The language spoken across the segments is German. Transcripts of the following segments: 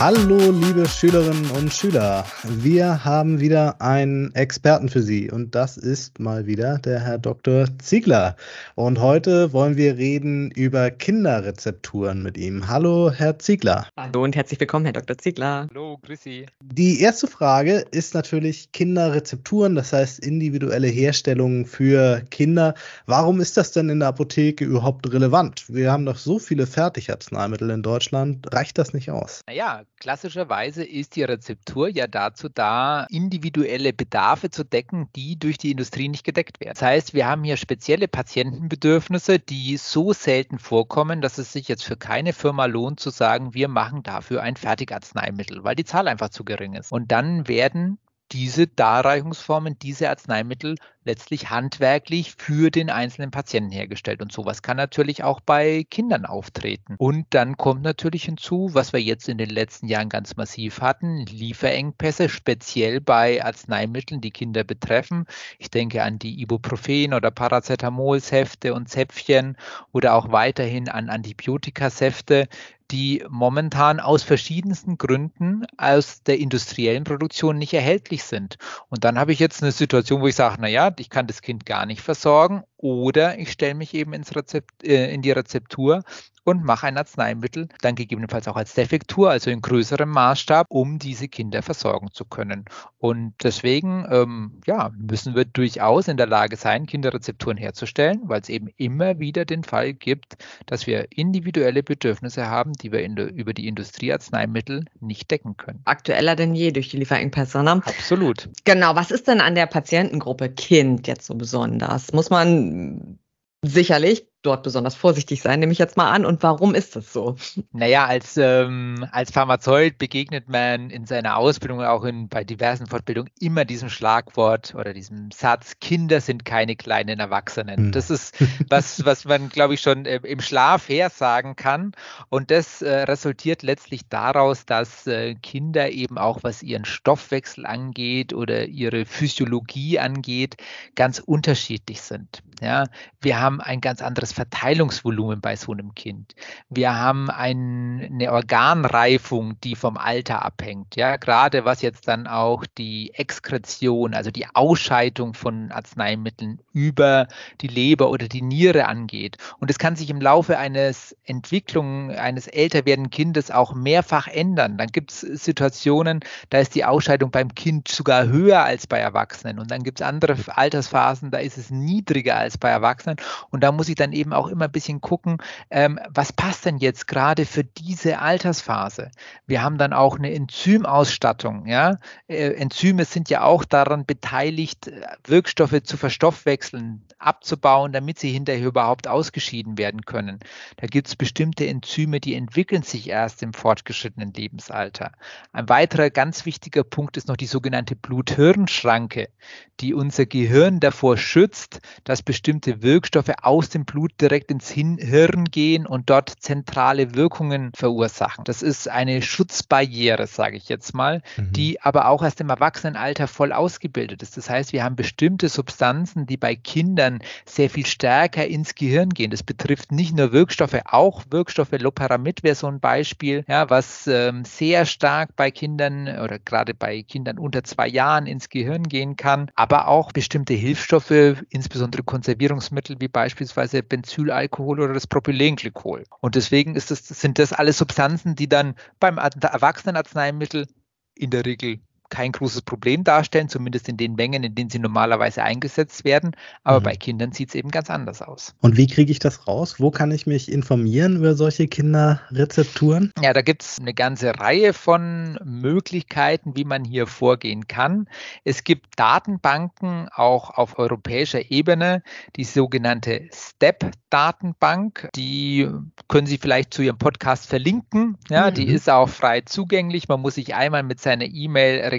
Hallo, liebe Schülerinnen und Schüler. Wir haben wieder einen Experten für Sie und das ist mal wieder der Herr Dr. Ziegler. Und heute wollen wir reden über Kinderrezepturen mit ihm. Hallo, Herr Ziegler. Hallo und herzlich willkommen, Herr Dr. Ziegler. Hallo, grüß Sie. Die erste Frage ist natürlich Kinderrezepturen, das heißt individuelle Herstellungen für Kinder. Warum ist das denn in der Apotheke überhaupt relevant? Wir haben doch so viele Fertigarzneimittel in Deutschland. Reicht das nicht aus? Naja, klassischerweise ist die Rezeptur ja dazu da, individuelle Bedarfe zu decken, die durch die Industrie nicht gedeckt werden. Das heißt, wir haben hier spezielle Patientenbedürfnisse, die so selten vorkommen, dass es sich jetzt für keine Firma lohnt zu sagen, wir machen dafür ein Fertigarzneimittel, weil die Zahl einfach zu gering ist. Und dann werden diese Darreichungsformen, diese Arzneimittel letztlich handwerklich für den einzelnen Patienten hergestellt. Und sowas kann natürlich auch bei Kindern auftreten. Und dann kommt natürlich hinzu, was wir jetzt in den letzten Jahren ganz massiv hatten, Lieferengpässe, speziell bei Arzneimitteln, die Kinder betreffen. Ich denke an die Ibuprofen oder Paracetamolsäfte und Zäpfchen oder auch weiterhin an Antibiotikasäfte, die momentan aus verschiedensten Gründen aus der industriellen Produktion nicht erhältlich sind. Und dann habe ich jetzt eine Situation, wo ich sage, naja, ich kann das Kind gar nicht versorgen oder ich stelle mich eben ins Rezept, äh, in die Rezeptur und mache ein Arzneimittel, dann gegebenenfalls auch als Defektur, also in größerem Maßstab, um diese Kinder versorgen zu können. Und deswegen ähm, ja, müssen wir durchaus in der Lage sein, Kinderrezepturen herzustellen, weil es eben immer wieder den Fall gibt, dass wir individuelle Bedürfnisse haben, die wir der, über die Industriearzneimittel nicht decken können. Aktueller denn je durch die Lieferengpässe, ne? Absolut. Genau, was ist denn an der Patientengruppe Kind jetzt so besonders? Muss man sicherlich dort besonders vorsichtig sein, nehme ich jetzt mal an. Und warum ist das so? Naja, als, ähm, als Pharmazeut begegnet man in seiner Ausbildung, auch in, bei diversen Fortbildungen, immer diesem Schlagwort oder diesem Satz, Kinder sind keine kleinen Erwachsenen. Hm. Das ist was, was man, glaube ich, schon äh, im Schlaf hersagen kann. Und das äh, resultiert letztlich daraus, dass äh, Kinder eben auch, was ihren Stoffwechsel angeht oder ihre Physiologie angeht, ganz unterschiedlich sind. Ja, wir haben ein ganz anderes Verteilungsvolumen bei so einem Kind. Wir haben ein, eine Organreifung, die vom Alter abhängt. Ja, gerade was jetzt dann auch die Exkretion, also die Ausscheidung von Arzneimitteln über die Leber oder die Niere angeht. Und es kann sich im Laufe eines Entwicklung eines älter werdenden Kindes auch mehrfach ändern. Dann gibt es Situationen, da ist die Ausscheidung beim Kind sogar höher als bei Erwachsenen. Und dann gibt es andere Altersphasen, da ist es niedriger als bei Erwachsenen. Und da muss ich dann eben auch immer ein bisschen gucken, ähm, was passt denn jetzt gerade für diese Altersphase? Wir haben dann auch eine Enzymausstattung. Ja? Äh, Enzyme sind ja auch daran beteiligt, äh, Wirkstoffe zu verstoffwechseln, abzubauen, damit sie hinterher überhaupt ausgeschieden werden können. Da gibt es bestimmte Enzyme, die entwickeln sich erst im fortgeschrittenen Lebensalter. Ein weiterer ganz wichtiger Punkt ist noch die sogenannte Blut-Hirn-Schranke, die unser Gehirn davor schützt, dass bestimmte Wirkstoffe aus dem Blut direkt ins Hirn gehen und dort zentrale Wirkungen verursachen. Das ist eine Schutzbarriere, sage ich jetzt mal, mhm. die aber auch erst im Erwachsenenalter voll ausgebildet ist. Das heißt, wir haben bestimmte Substanzen, die bei Kindern sehr viel stärker ins Gehirn gehen. Das betrifft nicht nur Wirkstoffe, auch Wirkstoffe. Loperamid wäre so ein Beispiel, ja, was ähm, sehr stark bei Kindern oder gerade bei Kindern unter zwei Jahren ins Gehirn gehen kann, aber auch bestimmte Hilfsstoffe, insbesondere Konservierungsmittel wie beispielsweise Benzylalkohol oder das Propylenglykol. Und deswegen das, sind das alles Substanzen, die dann beim Erwachsenenarzneimittel in der Regel kein großes Problem darstellen, zumindest in den Mengen, in denen sie normalerweise eingesetzt werden. Aber mhm. bei Kindern sieht es eben ganz anders aus. Und wie kriege ich das raus? Wo kann ich mich informieren über solche Kinderrezepturen? Ja, da gibt es eine ganze Reihe von Möglichkeiten, wie man hier vorgehen kann. Es gibt Datenbanken auch auf europäischer Ebene, die sogenannte STEP-Datenbank. Die können Sie vielleicht zu Ihrem Podcast verlinken. Ja, mhm. die ist auch frei zugänglich. Man muss sich einmal mit seiner E-Mail registrieren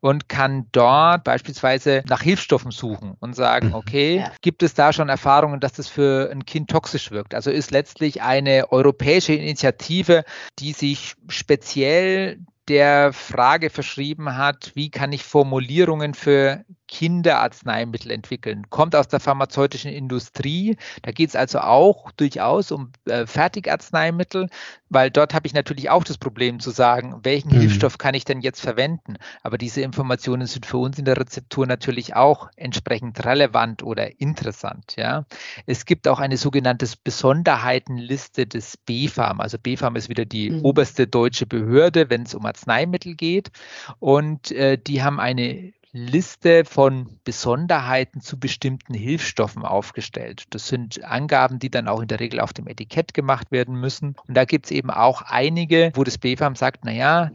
und kann dort beispielsweise nach Hilfsstoffen suchen und sagen, mhm. okay, ja. gibt es da schon Erfahrungen, dass das für ein Kind toxisch wirkt? Also ist letztlich eine europäische Initiative, die sich speziell der Frage verschrieben hat, wie kann ich Formulierungen für Kinderarzneimittel entwickeln. Kommt aus der pharmazeutischen Industrie. Da geht es also auch durchaus um äh, Fertigarzneimittel, weil dort habe ich natürlich auch das Problem zu sagen, welchen mhm. Hilfsstoff kann ich denn jetzt verwenden? Aber diese Informationen sind für uns in der Rezeptur natürlich auch entsprechend relevant oder interessant. Ja. Es gibt auch eine sogenannte Besonderheitenliste des BfArM. Also BfArM ist wieder die mhm. oberste deutsche Behörde, wenn es um Arzneimittel geht. Und äh, die haben eine Liste von Besonderheiten zu bestimmten Hilfsstoffen aufgestellt. Das sind Angaben, die dann auch in der Regel auf dem Etikett gemacht werden müssen. Und da gibt es eben auch einige, wo das BfArM sagt, naja,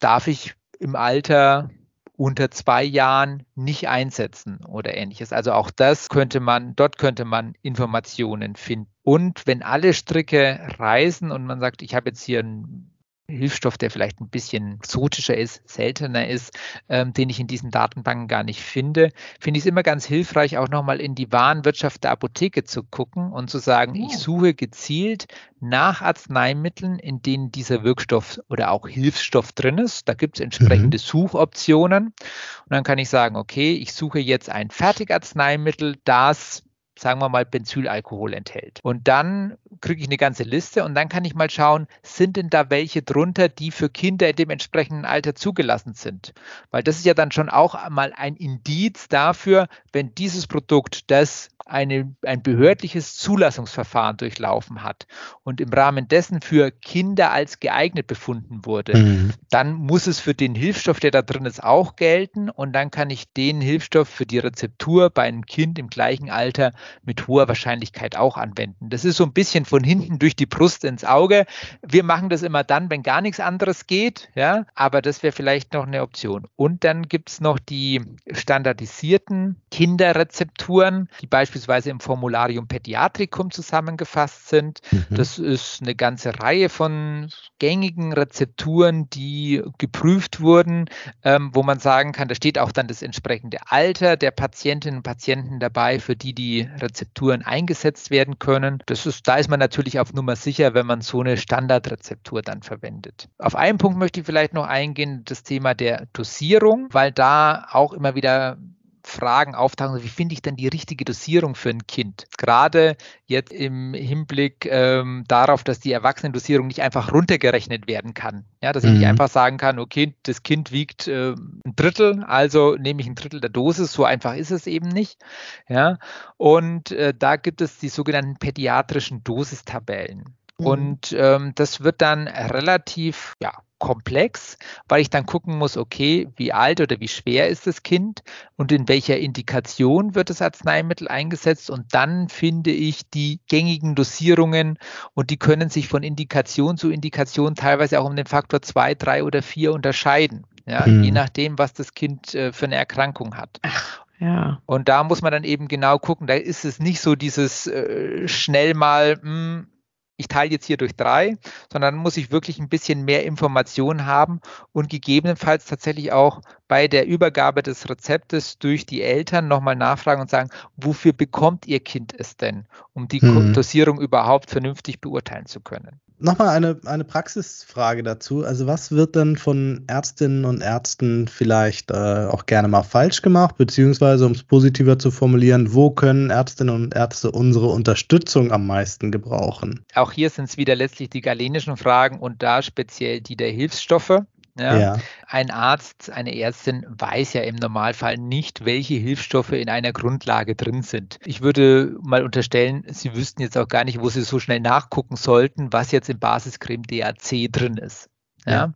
darf ich im Alter unter zwei Jahren nicht einsetzen oder ähnliches. Also auch das könnte man, dort könnte man Informationen finden. Und wenn alle Stricke reißen und man sagt, ich habe jetzt hier ein Hilfsstoff, der vielleicht ein bisschen exotischer ist, seltener ist, ähm, den ich in diesen Datenbanken gar nicht finde, finde ich es immer ganz hilfreich, auch nochmal in die Warenwirtschaft der Apotheke zu gucken und zu sagen, ja. ich suche gezielt nach Arzneimitteln, in denen dieser Wirkstoff oder auch Hilfsstoff drin ist. Da gibt es entsprechende mhm. Suchoptionen. Und dann kann ich sagen, okay, ich suche jetzt ein Fertigarzneimittel, das sagen wir mal, Benzylalkohol enthält. Und dann kriege ich eine ganze Liste und dann kann ich mal schauen, sind denn da welche drunter, die für Kinder in dem entsprechenden Alter zugelassen sind? Weil das ist ja dann schon auch mal ein Indiz dafür, wenn dieses Produkt, das eine, ein behördliches Zulassungsverfahren durchlaufen hat und im Rahmen dessen für Kinder als geeignet befunden wurde, mhm. dann muss es für den Hilfsstoff, der da drin ist, auch gelten und dann kann ich den Hilfsstoff für die Rezeptur bei einem Kind im gleichen Alter mit hoher Wahrscheinlichkeit auch anwenden. Das ist so ein bisschen von hinten durch die Brust ins Auge. Wir machen das immer dann, wenn gar nichts anderes geht, ja, aber das wäre vielleicht noch eine Option. Und dann gibt es noch die standardisierten Kinderrezepturen, die beispielsweise im Formularium Pädiatricum zusammengefasst sind. Mhm. Das ist eine ganze Reihe von gängigen Rezepturen, die geprüft wurden, ähm, wo man sagen kann, da steht auch dann das entsprechende Alter der Patientinnen und Patienten dabei, für die die Rezepturen eingesetzt werden können. Das ist, da ist man natürlich auf Nummer sicher, wenn man so eine Standardrezeptur dann verwendet. Auf einen Punkt möchte ich vielleicht noch eingehen, das Thema der Dosierung, weil da auch immer wieder Fragen auftauchen, wie finde ich denn die richtige Dosierung für ein Kind? Gerade jetzt im Hinblick ähm, darauf, dass die Erwachsenendosierung nicht einfach runtergerechnet werden kann. Ja, dass ich nicht mhm. einfach sagen kann, okay, das Kind wiegt äh, ein Drittel, also nehme ich ein Drittel der Dosis. So einfach ist es eben nicht. Ja, und äh, da gibt es die sogenannten pädiatrischen Dosistabellen. Mhm. Und ähm, das wird dann relativ, ja, komplex, weil ich dann gucken muss, okay, wie alt oder wie schwer ist das Kind und in welcher Indikation wird das Arzneimittel eingesetzt und dann finde ich die gängigen Dosierungen und die können sich von Indikation zu Indikation teilweise auch um den Faktor 2, 3 oder 4 unterscheiden, ja, mhm. je nachdem, was das Kind äh, für eine Erkrankung hat. Ach. Ja. Und da muss man dann eben genau gucken, da ist es nicht so dieses äh, schnell mal, mh, hm, ich teile jetzt hier durch drei, sondern muss ich wirklich ein bisschen mehr Informationen haben und gegebenenfalls tatsächlich auch bei der Übergabe des Rezeptes durch die Eltern nochmal nachfragen und sagen, wofür bekommt ihr Kind es denn, um die mhm. Dosierung überhaupt vernünftig beurteilen zu können nochmal eine, eine Praxisfrage dazu. Also was wird denn von Ärztinnen und Ärzten vielleicht äh, auch gerne mal falsch gemacht, beziehungsweise um es positiver zu formulieren, wo können Ärztinnen und Ärzte unsere Unterstützung am meisten gebrauchen? Auch hier sind es wieder letztlich die galenischen Fragen und da speziell die der Hilfsstoffe. Ja. ja. Ein Arzt, eine Ärztin weiß ja im Normalfall nicht, welche Hilfsstoffe in einer Grundlage drin sind. Ich würde mal unterstellen, Sie wüssten jetzt auch gar nicht, wo Sie so schnell nachgucken sollten, was jetzt im Basiscreme DAC drin ist. Ja. ja.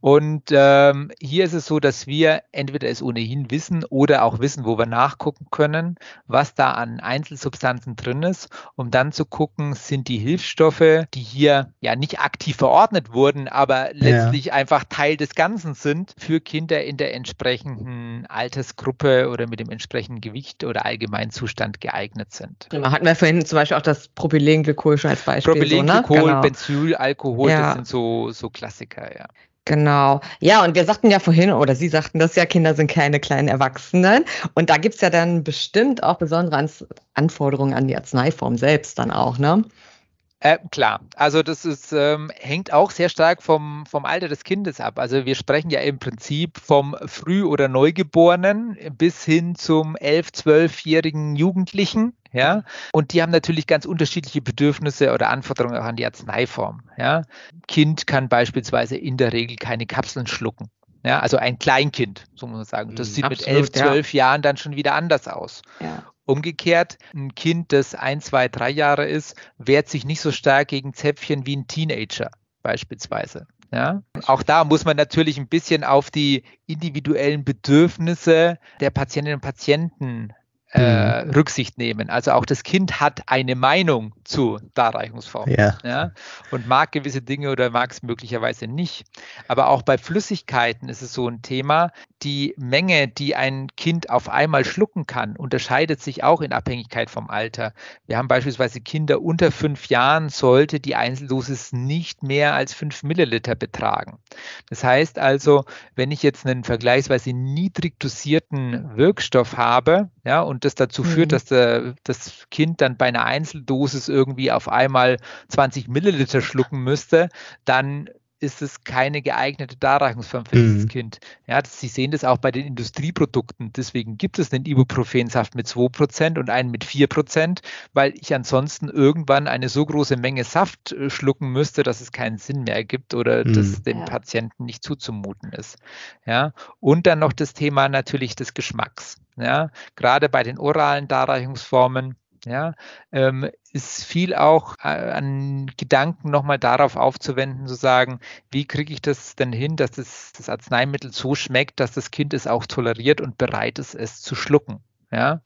Und ähm, hier ist es so, dass wir entweder es ohnehin wissen oder auch wissen, wo wir nachgucken können, was da an Einzelsubstanzen drin ist, um dann zu gucken, sind die Hilfsstoffe, die hier ja nicht aktiv verordnet wurden, aber letztlich ja. einfach Teil des Ganzen sind, für Kinder in der entsprechenden Altersgruppe oder mit dem entsprechenden Gewicht oder Allgemeinzustand geeignet sind. Prima. Hatten wir vorhin zum Beispiel auch das Propylenglykol schon als Beispiel. Propylenglykol, so, ne? genau. Benzylalkohol, ja. das sind so, so Klassiker, ja. Genau. Ja, und wir sagten ja vorhin, oder Sie sagten das ja, Kinder sind keine kleinen Erwachsenen. Und da gibt's ja dann bestimmt auch besondere Anforderungen an die Arzneiform selbst dann auch, ne? Äh, klar, also das ist, ähm, hängt auch sehr stark vom, vom Alter des Kindes ab. Also wir sprechen ja im Prinzip vom Früh- oder Neugeborenen bis hin zum 11-, 12-jährigen Jugendlichen. Ja, und die haben natürlich ganz unterschiedliche Bedürfnisse oder Anforderungen auch an die Arzneiform. Ja, Kind kann beispielsweise in der Regel keine Kapseln schlucken. Ja, also ein Kleinkind, so muss man sagen. Das mhm, sieht Absolut, mit elf, zwölf ja. Jahren dann schon wieder anders aus. Ja. Umgekehrt, ein Kind, das ein, zwei, drei Jahre ist, wehrt sich nicht so stark gegen Zäpfchen wie ein Teenager beispielsweise. Ja? Auch da muss man natürlich ein bisschen auf die individuellen Bedürfnisse der Patientinnen und Patienten äh, mhm. Rücksicht nehmen. Also auch das Kind hat eine Meinung zu Darreichungsformen ja. ja. und mag gewisse Dinge oder mag es möglicherweise nicht. Aber auch bei Flüssigkeiten ist es so ein Thema. Die Menge, die ein Kind auf einmal schlucken kann, unterscheidet sich auch in Abhängigkeit vom Alter. Wir haben beispielsweise Kinder unter fünf Jahren, sollte die Einzeldosis nicht mehr als fünf Milliliter betragen. Das heißt also, wenn ich jetzt einen vergleichsweise niedrig dosierten Wirkstoff habe, ja, und das dazu führt, mhm. dass der, das Kind dann bei einer Einzeldosis irgendwie auf einmal 20 Milliliter schlucken müsste, dann ist es keine geeignete Darreichungsform für mhm. dieses Kind. Ja, das, Sie sehen das auch bei den Industrieprodukten. Deswegen gibt es einen Ibuprofensaft mit 2% und einen mit 4%, weil ich ansonsten irgendwann eine so große Menge Saft äh, schlucken müsste, dass es keinen Sinn mehr ergibt oder mhm. das dem ja. Patienten nicht zuzumuten ist. Ja, und dann noch das Thema natürlich des Geschmacks. Ja, gerade bei den oralen Darreichungsformen ja, ähm, ist viel auch äh, an Gedanken nochmal darauf aufzuwenden, zu sagen, wie kriege ich das denn hin, dass das, das Arzneimittel so schmeckt, dass das Kind es auch toleriert und bereit ist, es zu schlucken. Ja,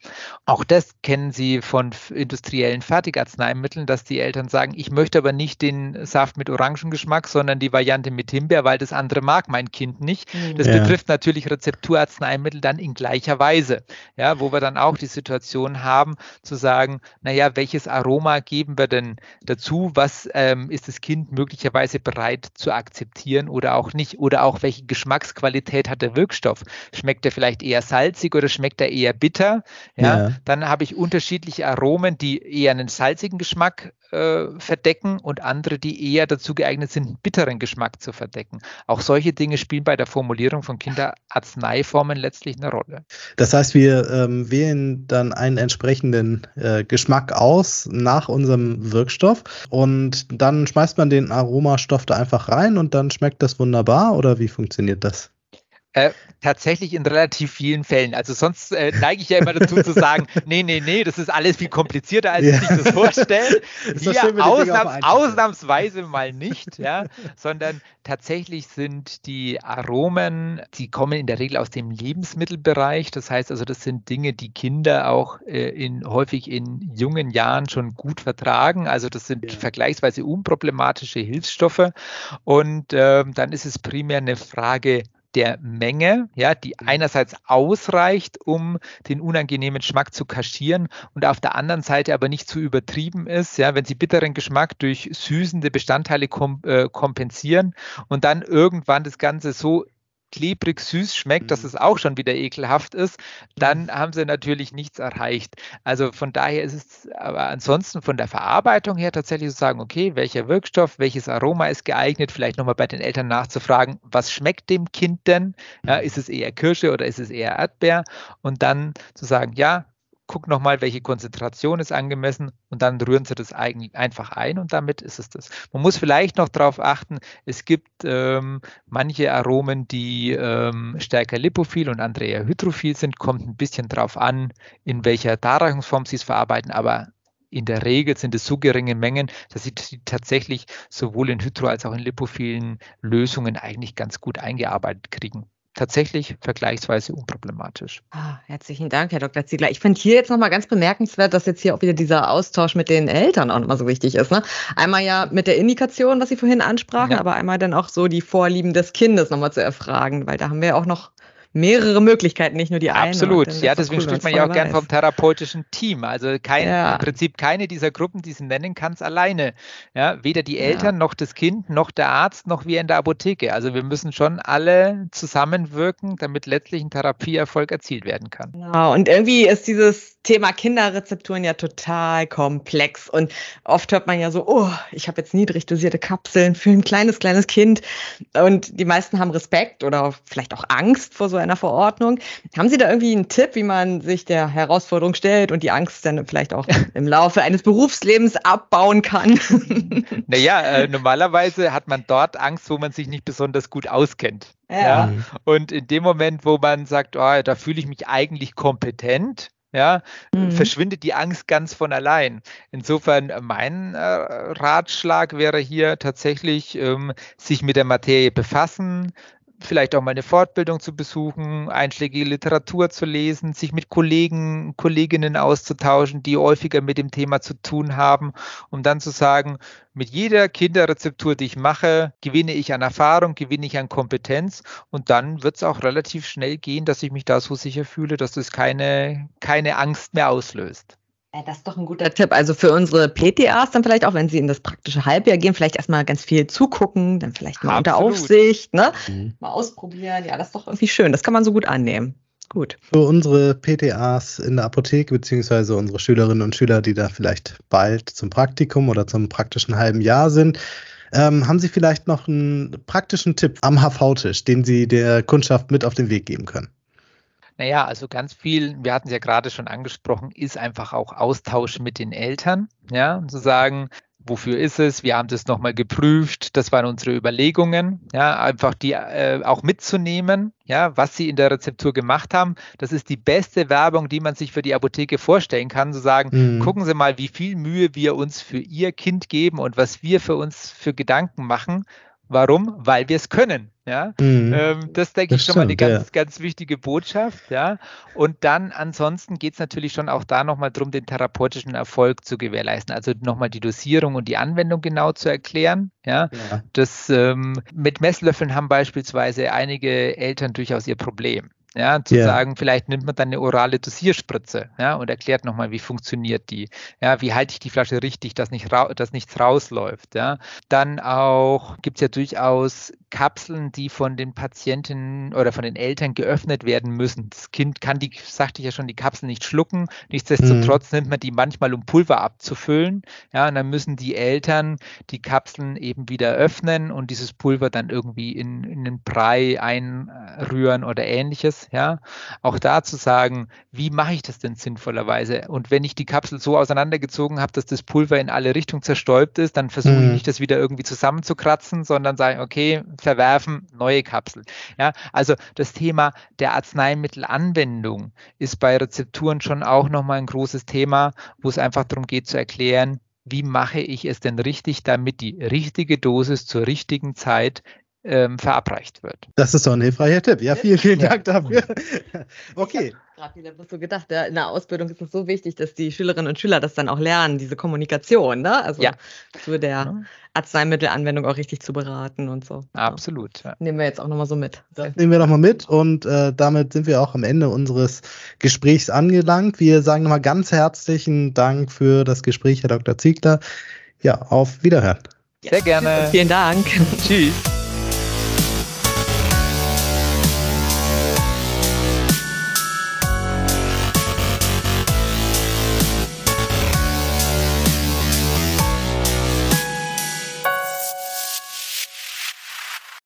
auch das kennen Sie von industriellen Fertigarzneimitteln, dass die Eltern sagen, ich möchte aber nicht den Saft mit Orangengeschmack, sondern die Variante mit Himbeer, weil das andere mag mein Kind nicht. Mhm. Das ja. betrifft natürlich Rezepturarzneimittel dann in gleicher Weise. Ja, wo wir dann auch die Situation haben, zu sagen, naja, welches Aroma geben wir denn dazu? Was ähm, ist das Kind möglicherweise bereit zu akzeptieren oder auch nicht? Oder auch welche Geschmacksqualität hat der Wirkstoff? Schmeckt er vielleicht eher salzig oder schmeckt er eher bitter? Ja, ja. Dann habe ich unterschiedliche Aromen, die eher einen salzigen Geschmack äh, verdecken und andere, die eher dazu geeignet sind, einen bitteren Geschmack zu verdecken. Auch solche Dinge spielen bei der Formulierung von Kinderarzneiformen letztlich eine Rolle. Das heißt, wir ähm, wählen dann einen entsprechenden äh, Geschmack aus nach unserem Wirkstoff und dann schmeißt man den Aromastoff da einfach rein und dann schmeckt das wunderbar oder wie funktioniert das? Äh, tatsächlich in relativ vielen Fällen. Also sonst äh, neige ich ja immer dazu zu sagen, nee, nee, nee, das ist alles viel komplizierter, als ja. ich das vorstelle. Hier schön, ausnahms ausnahmsweise mal nicht, ja, sondern tatsächlich sind die Aromen, die kommen in der Regel aus dem Lebensmittelbereich. Das heißt also, das sind Dinge, die Kinder auch äh, in, häufig in jungen Jahren schon gut vertragen. Also das sind ja. vergleichsweise unproblematische Hilfsstoffe. Und äh, dann ist es primär eine Frage der Menge, ja, die mhm. einerseits ausreicht, um den unangenehmen Geschmack zu kaschieren und auf der anderen Seite aber nicht zu übertrieben ist, ja, wenn sie bitteren Geschmack durch süßende Bestandteile kom äh, kompensieren und dann irgendwann das Ganze so klebrig süß schmeckt, mhm. dass es auch schon wieder ekelhaft ist, dann mhm. haben sie natürlich nichts erreicht. Also von daher ist es aber ansonsten von der Verarbeitung her tatsächlich zu sagen, okay, welcher Wirkstoff, welches Aroma ist geeignet, vielleicht nochmal bei den Eltern nachzufragen, was schmeckt dem Kind denn? Ja, mhm. ist es eher Kirsche oder ist es eher Erdbeer? Und dann zu sagen, ja, guck nochmal, welche Konzentration ist angemessen und dann rühren Sie das einfach ein und damit ist es das. Man muss vielleicht noch darauf achten, es gibt ähm, manche Aromen, die ähm, stärker lipophil und andere eher hydrophil sind, kommt ein bisschen darauf an, in welcher Darreichungsform Sie es verarbeiten, aber in der Regel sind es so geringe Mengen, dass sie tatsächlich sowohl in hydro- als auch in lipophilen Lösungen eigentlich ganz gut eingearbeitet kriegen tatsächlich vergleichsweise unproblematisch. Ah, herzlichen Dank, Herr Dr. Ziegler. Ich finde hier jetzt nochmal ganz bemerkenswert, dass jetzt hier auch wieder dieser Austausch mit den Eltern auch nochmal so wichtig ist. Ne? Einmal ja mit der Indikation, was Sie vorhin ansprachen, ja. aber einmal dann auch so die Vorlieben des Kindes nochmal zu erfragen, weil da haben wir auch noch mehrere Möglichkeiten, nicht nur die eine. Absolut, ja, deswegen cool, spricht man ja auch gern vom therapeutischen Team. Also kein, ja. im Prinzip keine dieser Gruppen, die sie nennen kann es alleine. Ja, weder die Eltern ja. noch das Kind, noch der Arzt, noch wir in der Apotheke. Also wir müssen schon alle zusammenwirken, damit letztlich ein Therapieerfolg erzielt werden kann. Genau, und irgendwie ist dieses Thema Kinderrezepturen ja total komplex. Und oft hört man ja so, oh, ich habe jetzt niedrig dosierte Kapseln für ein kleines, kleines Kind. Und die meisten haben Respekt oder vielleicht auch Angst vor so einer Verordnung. Haben Sie da irgendwie einen Tipp, wie man sich der Herausforderung stellt und die Angst dann vielleicht auch im Laufe eines Berufslebens abbauen kann? Naja, äh, normalerweise hat man dort Angst, wo man sich nicht besonders gut auskennt. Ja. ja. Und in dem Moment, wo man sagt, oh, da fühle ich mich eigentlich kompetent, ja, mhm. verschwindet die Angst ganz von allein. Insofern äh, mein äh, Ratschlag wäre hier tatsächlich, ähm, sich mit der Materie befassen, vielleicht auch mal eine Fortbildung zu besuchen, einschlägige Literatur zu lesen, sich mit Kollegen, Kolleginnen auszutauschen, die häufiger mit dem Thema zu tun haben, um dann zu sagen, mit jeder Kinderrezeptur, die ich mache, gewinne ich an Erfahrung, gewinne ich an Kompetenz und dann wird es auch relativ schnell gehen, dass ich mich da so sicher fühle, dass das keine, keine Angst mehr auslöst. Das ist doch ein guter Tipp. Also für unsere PTAs dann vielleicht auch, wenn sie in das praktische Halbjahr gehen, vielleicht erstmal ganz viel zugucken, dann vielleicht mal Absolut. unter Aufsicht, ne? Mhm. Mal ausprobieren. Ja, das ist doch irgendwie schön. Das kann man so gut annehmen. Gut. Für unsere PTAs in der Apotheke, beziehungsweise unsere Schülerinnen und Schüler, die da vielleicht bald zum Praktikum oder zum praktischen halben Jahr sind, ähm, haben Sie vielleicht noch einen praktischen Tipp am HV-Tisch, den Sie der Kundschaft mit auf den Weg geben können? Naja, also ganz viel, wir hatten es ja gerade schon angesprochen, ist einfach auch Austausch mit den Eltern. Ja, und zu sagen, wofür ist es? Wir haben das nochmal geprüft. Das waren unsere Überlegungen. Ja, einfach die äh, auch mitzunehmen, ja, was sie in der Rezeptur gemacht haben. Das ist die beste Werbung, die man sich für die Apotheke vorstellen kann. Zu sagen, mhm. gucken Sie mal, wie viel Mühe wir uns für Ihr Kind geben und was wir für uns für Gedanken machen. Warum? Weil wir es können. Ja, mhm. ähm, das denke ich schon mal eine ganz, ja. ganz wichtige Botschaft. Ja, und dann ansonsten geht es natürlich schon auch da nochmal darum, den therapeutischen Erfolg zu gewährleisten. Also nochmal die Dosierung und die Anwendung genau zu erklären. Ja, ja. das ähm, mit Messlöffeln haben beispielsweise einige Eltern durchaus ihr Problem. Ja, zu yeah. sagen, vielleicht nimmt man dann eine orale Dosierspritze, ja, und erklärt nochmal, wie funktioniert die. Ja, wie halte ich die Flasche richtig, dass, nicht dass nichts rausläuft. Ja. Dann auch gibt es ja durchaus Kapseln, die von den Patienten oder von den Eltern geöffnet werden müssen. Das Kind kann die, sagte ich ja schon, die Kapsel nicht schlucken. Nichtsdestotrotz mhm. nimmt man die manchmal, um Pulver abzufüllen. Ja, und dann müssen die Eltern die Kapseln eben wieder öffnen und dieses Pulver dann irgendwie in, in den Brei einrühren oder ähnliches. Ja, auch da zu sagen, wie mache ich das denn sinnvollerweise? Und wenn ich die Kapsel so auseinandergezogen habe, dass das Pulver in alle Richtungen zerstäubt ist, dann versuche mhm. ich nicht, das wieder irgendwie zusammenzukratzen, sondern sage, okay, verwerfen, neue Kapsel. Ja, also das Thema der Arzneimittelanwendung ist bei Rezepturen schon auch nochmal ein großes Thema, wo es einfach darum geht zu erklären, wie mache ich es denn richtig, damit die richtige Dosis zur richtigen Zeit ähm, verabreicht wird. Das ist doch ein hilfreicher Tipp. Ja, vielen, vielen Dank dafür. okay. Gerade wieder so gedacht, ja, in der Ausbildung ist es so wichtig, dass die Schülerinnen und Schüler das dann auch lernen, diese Kommunikation, ne? Also ja. zu der. Arzneimittelanwendung auch richtig zu beraten und so. Absolut. Ja. Nehmen wir jetzt auch nochmal so mit. Das nehmen wir nochmal mit und äh, damit sind wir auch am Ende unseres Gesprächs angelangt. Wir sagen nochmal ganz herzlichen Dank für das Gespräch, Herr Dr. Ziegler. Ja, auf Wiederhören. Sehr gerne. Vielen Dank. Tschüss.